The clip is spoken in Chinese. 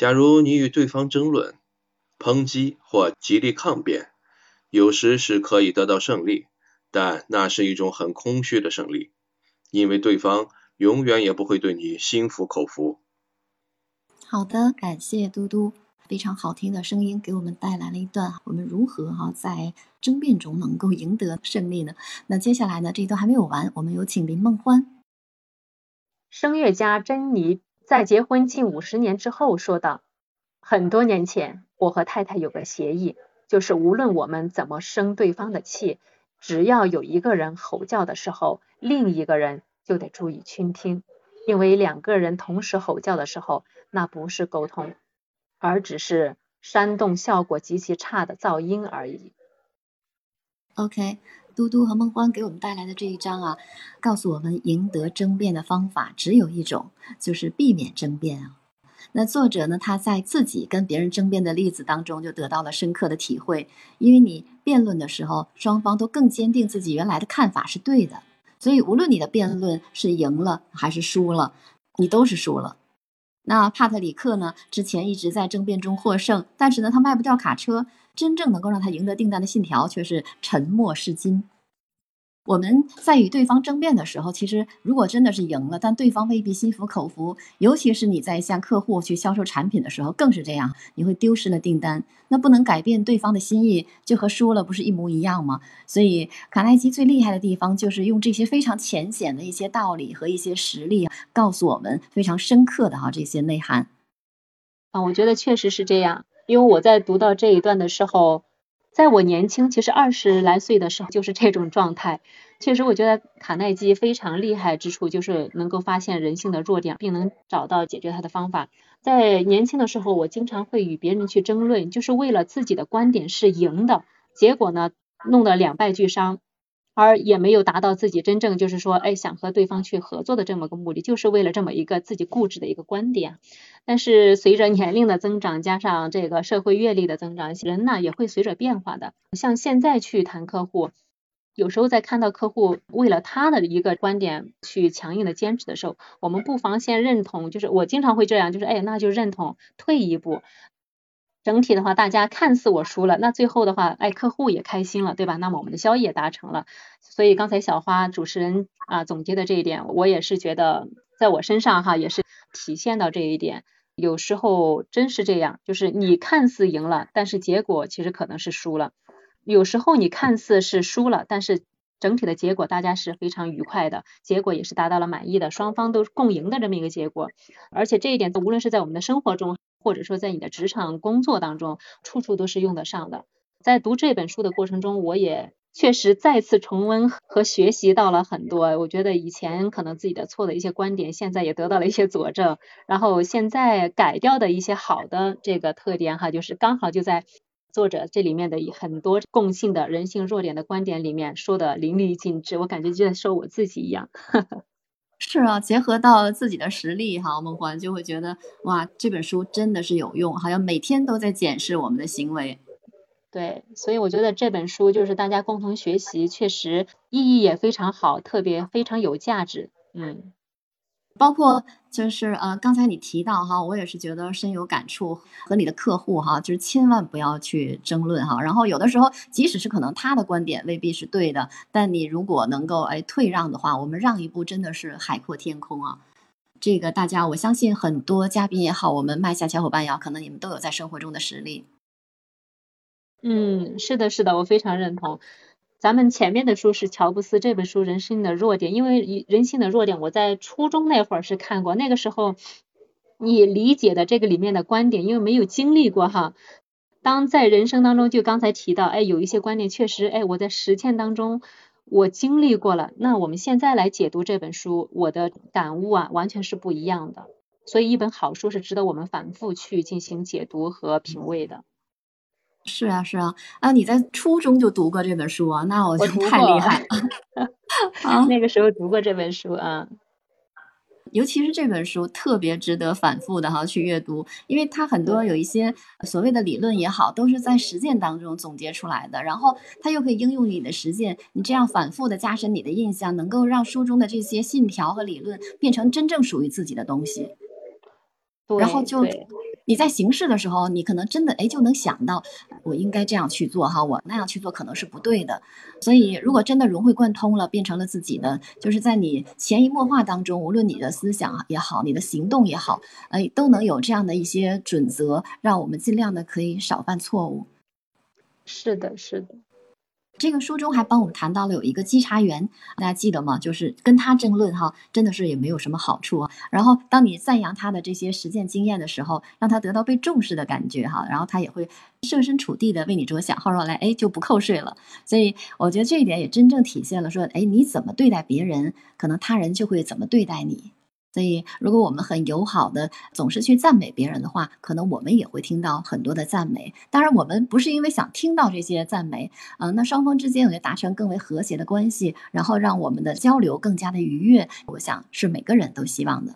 假如你与对方争论、抨击或极力抗辩，有时是可以得到胜利，但那是一种很空虚的胜利，因为对方永远也不会对你心服口服。好的，感谢嘟嘟。非常好听的声音，给我们带来了一段我们如何哈在争辩中能够赢得胜利呢？那接下来呢，这一段还没有完，我们有请林梦欢。声乐家珍妮在结婚近五十年之后说道：“很多年前，我和太太有个协议，就是无论我们怎么生对方的气，只要有一个人吼叫的时候，另一个人就得注意倾听，因为两个人同时吼叫的时候，那不是沟通。”而只是煽动效果极其差的噪音而已。OK，嘟嘟和梦欢给我们带来的这一章啊，告诉我们赢得争辩的方法只有一种，就是避免争辩啊。那作者呢，他在自己跟别人争辩的例子当中就得到了深刻的体会，因为你辩论的时候，双方都更坚定自己原来的看法是对的，所以无论你的辩论是赢了还是输了，你都是输了。那帕特里克呢？之前一直在争辩中获胜，但是呢，他卖不掉卡车。真正能够让他赢得订单的信条却是沉默是金。我们在与对方争辩的时候，其实如果真的是赢了，但对方未必心服口服。尤其是你在向客户去销售产品的时候，更是这样，你会丢失了订单。那不能改变对方的心意，就和输了不是一模一样吗？所以卡耐基最厉害的地方，就是用这些非常浅显的一些道理和一些实例，告诉我们非常深刻的哈这些内涵。啊，我觉得确实是这样，因为我在读到这一段的时候。在我年轻，其实二十来岁的时候就是这种状态。确实，我觉得卡耐基非常厉害之处就是能够发现人性的弱点，并能找到解决它的方法。在年轻的时候，我经常会与别人去争论，就是为了自己的观点是赢的，结果呢，弄得两败俱伤。而也没有达到自己真正就是说，哎，想和对方去合作的这么个目的，就是为了这么一个自己固执的一个观点。但是随着年龄的增长，加上这个社会阅历的增长，人呢也会随着变化的。像现在去谈客户，有时候在看到客户为了他的一个观点去强硬的坚持的时候，我们不妨先认同，就是我经常会这样，就是哎，那就认同，退一步。整体的话，大家看似我输了，那最后的话，哎，客户也开心了，对吧？那么我们的交易也达成了。所以刚才小花主持人啊总结的这一点，我也是觉得在我身上哈也是体现到这一点。有时候真是这样，就是你看似赢了，但是结果其实可能是输了。有时候你看似是输了，但是整体的结果大家是非常愉快的，结果也是达到了满意的，双方都共赢的这么一个结果。而且这一点，无论是在我们的生活中，或者说，在你的职场工作当中，处处都是用得上的。在读这本书的过程中，我也确实再次重温和学习到了很多。我觉得以前可能自己的错的一些观点，现在也得到了一些佐证。然后现在改掉的一些好的这个特点，哈，就是刚好就在作者这里面的很多共性的人性弱点的观点里面说的淋漓尽致。我感觉就在说我自己一样。是啊，结合到自己的实力哈，梦欢就会觉得哇，这本书真的是有用，好像每天都在检视我们的行为。对，所以我觉得这本书就是大家共同学习，确实意义也非常好，特别非常有价值。嗯。包括就是呃，刚才你提到哈，我也是觉得深有感触。和你的客户哈，就是千万不要去争论哈。然后有的时候，即使是可能他的观点未必是对的，但你如果能够哎退让的话，我们让一步真的是海阔天空啊。这个大家，我相信很多嘉宾也好，我们麦下小伙伴也好，可能你们都有在生活中的实例。嗯，是的，是的，我非常认同。咱们前面的书是乔布斯这本书《人性的弱点》，因为人性的弱点，我在初中那会儿是看过，那个时候你理解的这个里面的观点，因为没有经历过哈。当在人生当中，就刚才提到，哎，有一些观点确实，哎，我在实践当中我经历过了。那我们现在来解读这本书，我的感悟啊，完全是不一样的。所以，一本好书是值得我们反复去进行解读和品味的。是啊，是啊，啊，你在初中就读过这本书啊？那我就太厉害了。啊，那个时候读过这本书啊，尤其是这本书特别值得反复的哈去阅读，因为它很多有一些所谓的理论也好，都是在实践当中总结出来的，然后它又可以应用你的实践，你这样反复的加深你的印象，能够让书中的这些信条和理论变成真正属于自己的东西。然后就你在行事的时候，你可能真的哎就能想到，我应该这样去做哈，我那样去做可能是不对的。所以如果真的融会贯通了，变成了自己的，就是在你潜移默化当中，无论你的思想也好，你的行动也好，哎，都能有这样的一些准则，让我们尽量的可以少犯错误。是的，是的。这个书中还帮我们谈到了有一个稽查员，大家记得吗？就是跟他争论哈，真的是也没有什么好处啊。然后当你赞扬他的这些实践经验的时候，让他得到被重视的感觉哈，然后他也会设身处地的为你着想，后来哎就不扣税了。所以我觉得这一点也真正体现了说，哎你怎么对待别人，可能他人就会怎么对待你。所以，如果我们很友好的总是去赞美别人的话，可能我们也会听到很多的赞美。当然，我们不是因为想听到这些赞美，嗯，那双方之间也达成更为和谐的关系，然后让我们的交流更加的愉悦，我想是每个人都希望的。